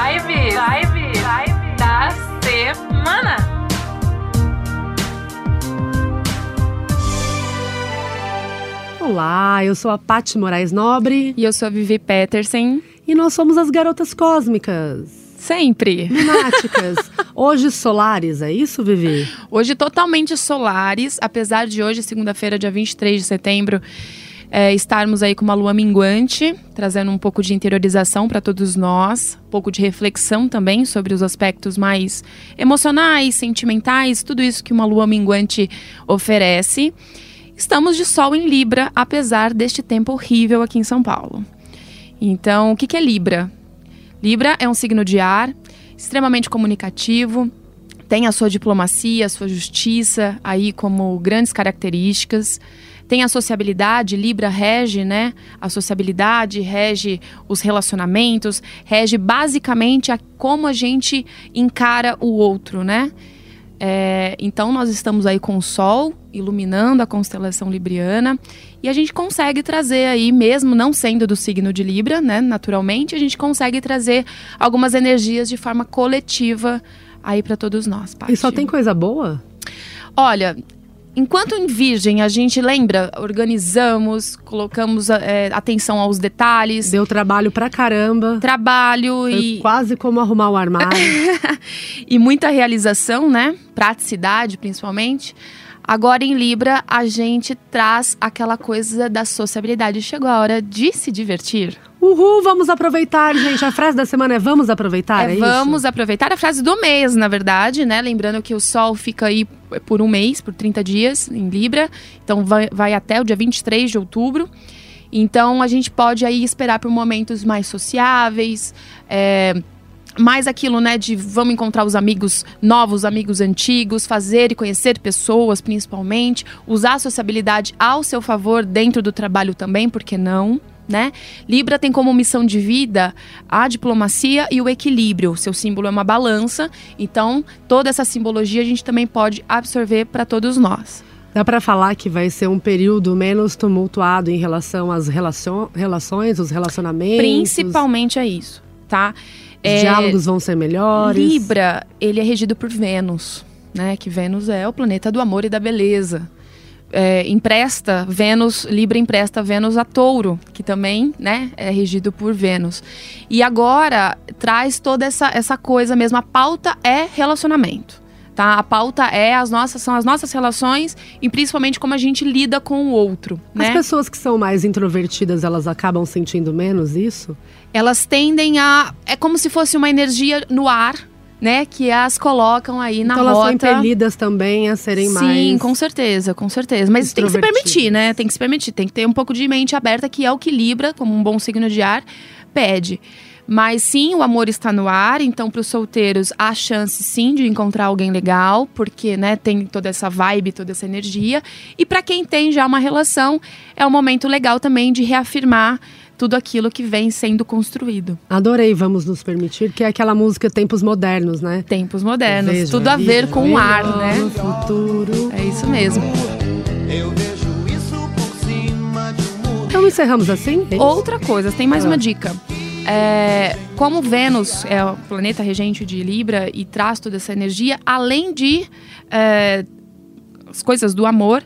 Vibe, vibe, vibe da semana. Olá, eu sou a Paty Moraes Nobre. E eu sou a Vivi Peterson. E nós somos as garotas cósmicas. Sempre. Lunáticas. hoje solares, é isso, Vivi? Hoje totalmente solares, apesar de hoje, segunda-feira, dia 23 de setembro, é, estarmos aí com uma lua minguante, trazendo um pouco de interiorização para todos nós, um pouco de reflexão também sobre os aspectos mais emocionais, sentimentais, tudo isso que uma lua minguante oferece. Estamos de sol em Libra, apesar deste tempo horrível aqui em São Paulo. Então, o que, é Libra? Libra é um signo de ar, extremamente comunicativo, tem a sua diplomacia, a sua justiça aí como grandes características. Tem a sociabilidade, Libra rege, né? A sociabilidade rege os relacionamentos, rege basicamente a como a gente encara o outro, né? É, então nós estamos aí com o Sol iluminando a constelação libriana e a gente consegue trazer aí, mesmo não sendo do signo de Libra, né, naturalmente, a gente consegue trazer algumas energias de forma coletiva aí para todos nós. Paty. E só tem coisa boa? Olha, Enquanto em Virgem a gente lembra, organizamos, colocamos é, atenção aos detalhes. Deu trabalho pra caramba. Trabalho Foi e. Quase como arrumar o armário. e muita realização, né? Praticidade, principalmente. Agora em Libra, a gente traz aquela coisa da sociabilidade. Chegou a hora de se divertir. Uhul, vamos aproveitar, gente. A frase da semana é vamos aproveitar, é, é vamos isso? aproveitar. A frase do mês, na verdade, né? Lembrando que o Sol fica aí por um mês, por 30 dias em Libra. Então vai, vai até o dia 23 de outubro. Então a gente pode aí esperar por momentos mais sociáveis, é, mais aquilo, né, de vamos encontrar os amigos novos, amigos antigos, fazer e conhecer pessoas, principalmente, usar a sociabilidade ao seu favor dentro do trabalho também, porque não? Né? Libra tem como missão de vida a diplomacia e o equilíbrio. Seu símbolo é uma balança, então toda essa simbologia a gente também pode absorver para todos nós. Dá para falar que vai ser um período menos tumultuado em relação às relacion relações, os relacionamentos? Principalmente a isso, tá? Os é, diálogos vão ser melhores? Libra, ele é regido por Vênus, né? Que Vênus é o planeta do amor e da beleza é, empresta Vênus, Libra empresta Vênus a Touro, que também, né, é regido por Vênus. E agora traz toda essa, essa coisa mesmo, a pauta é relacionamento. Tá? A pauta é as nossas são as nossas relações e principalmente como a gente lida com o outro. As né? pessoas que são mais introvertidas, elas acabam sentindo menos isso? Elas tendem a é como se fosse uma energia no ar né, que as colocam aí na então rota. elas são impelidas também a serem Sim, mais. Sim, com certeza, com certeza. Mas tem que se permitir, né? Tem que se permitir, tem que ter um pouco de mente aberta, que é o que Libra, como um bom signo de ar, pede. Mas sim, o amor está no ar, então para os solteiros há chance sim de encontrar alguém legal, porque né, tem toda essa vibe, toda essa energia. E para quem tem já uma relação, é um momento legal também de reafirmar tudo aquilo que vem sendo construído. Adorei, vamos nos permitir, que é aquela música Tempos Modernos, né? Tempos Modernos, Vejo tudo a ver com o ar, né? Futuro. É isso mesmo. Eu vejo isso por cima de um muro. Então encerramos assim? É Outra coisa, tem mais ah. uma dica. É, como Vênus é o planeta regente de Libra e traz toda essa energia, além de é, as coisas do amor,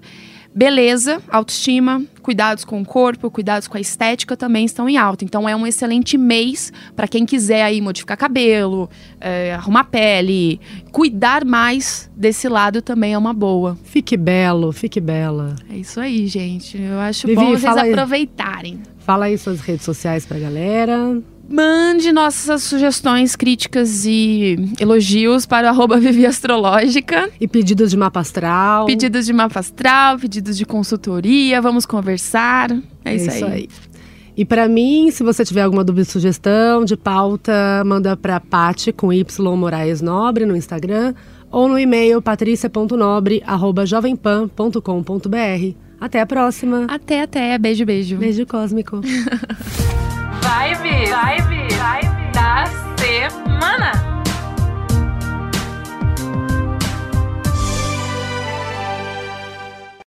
beleza, autoestima, cuidados com o corpo, cuidados com a estética também estão em alta. Então é um excelente mês para quem quiser aí modificar cabelo, é, arrumar pele, cuidar mais desse lado também é uma boa. Fique belo, fique bela. É isso aí, gente. Eu acho Vivi, bom vocês aproveitarem. Aí, fala aí suas redes sociais pra galera. Mande nossas sugestões, críticas e elogios para o arroba Vivi Astrológica. E pedidos de mapa astral. Pedidos de mapa astral, pedidos de consultoria, vamos conversar. É, é isso, aí. aí. E para mim, se você tiver alguma dúvida, sugestão de pauta, manda para Pati com Y Moraes Nobre no Instagram ou no e-mail patricia.nobre@jovempan.com.br. Até a próxima. Até, até. Beijo, beijo. Beijo cósmico. Vibe, vibe, vibe da semana.